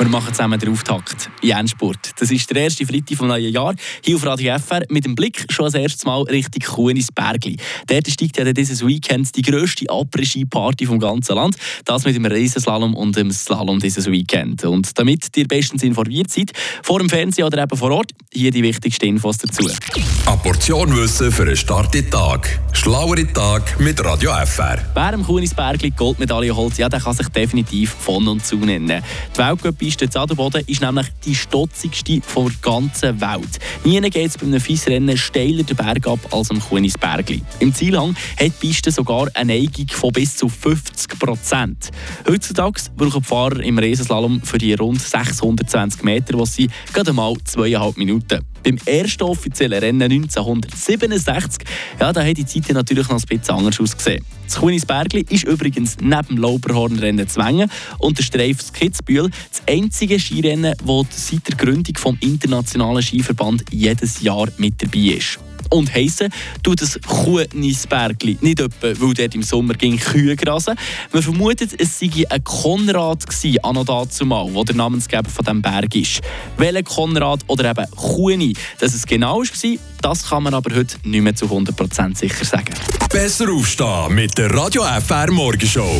Wir machen zusammen den Auftakt in Endspurt. Das ist der erste Freitag vom neuen Jahr. Hier auf Radio FR mit dem Blick schon das erste Mal Richtung Kuhnisbergli. Dort steigt ja dieses Weekend die grösste Après-Ski-Party vom ganzen Land. Das mit dem Riesenslalom und dem Slalom dieses Weekend. Und damit ihr bestens informiert seid, vor dem Fernsehen oder eben vor Ort, hier die wichtigsten Infos dazu. Eine Portion Wissen für einen starken Tag. Schlauere Tag mit Radio FR. Wer im Kuhnisbergli Goldmedaille holt, ja, der kann sich definitiv von und zu nennen. Die Weltcup-Piste Zadelboden ist nämlich die stotzigste der ganzen Welt. Nie geht es bei einem Fiesrennen steiler den Berg ab als am Kuhnisbergli. Im Zielhang hat die Piste sogar eine Neigung von bis zu 50 Prozent. Heutzutage brauchen die Fahrer im Riesenslalom für die rund 620 Meter, was sie gerade mal zweieinhalb Minuten. Beim ersten offiziellen Rennen 1967, ja, da hat die Zeit natürlich noch ein bisschen anders ausgesehen. Das Kunisbergli ist übrigens neben dem Lauberhornrennen Zwängen und der Streif Kitzbühel das einzige Skirennen, das seit der Gründung des Internationalen Skiverband jedes Jahr mit dabei ist. Und heissen tut das Kuhnisbergli nicht etwa, weil dort im Sommer ging Kühe grasen. Man vermutet, es sei ein Konrad gewesen, anno dazumal, wo der Namensgeber von diesem Berg ist. Welcher Konrad oder eben Kuhni, dass es genau war, das kann man aber heute nicht mehr zu 100% sicher sagen. Besser aufstehen mit der Radio FR Morgenshow.